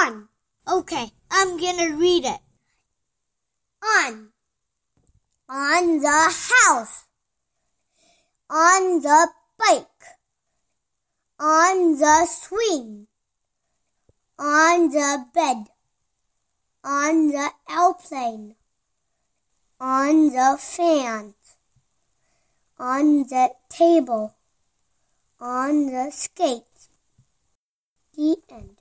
On. Okay, I'm gonna read it. On. On the house. On the bike. On the swing. On the bed. On the airplane. On the fan. On the table. On the skates. The end.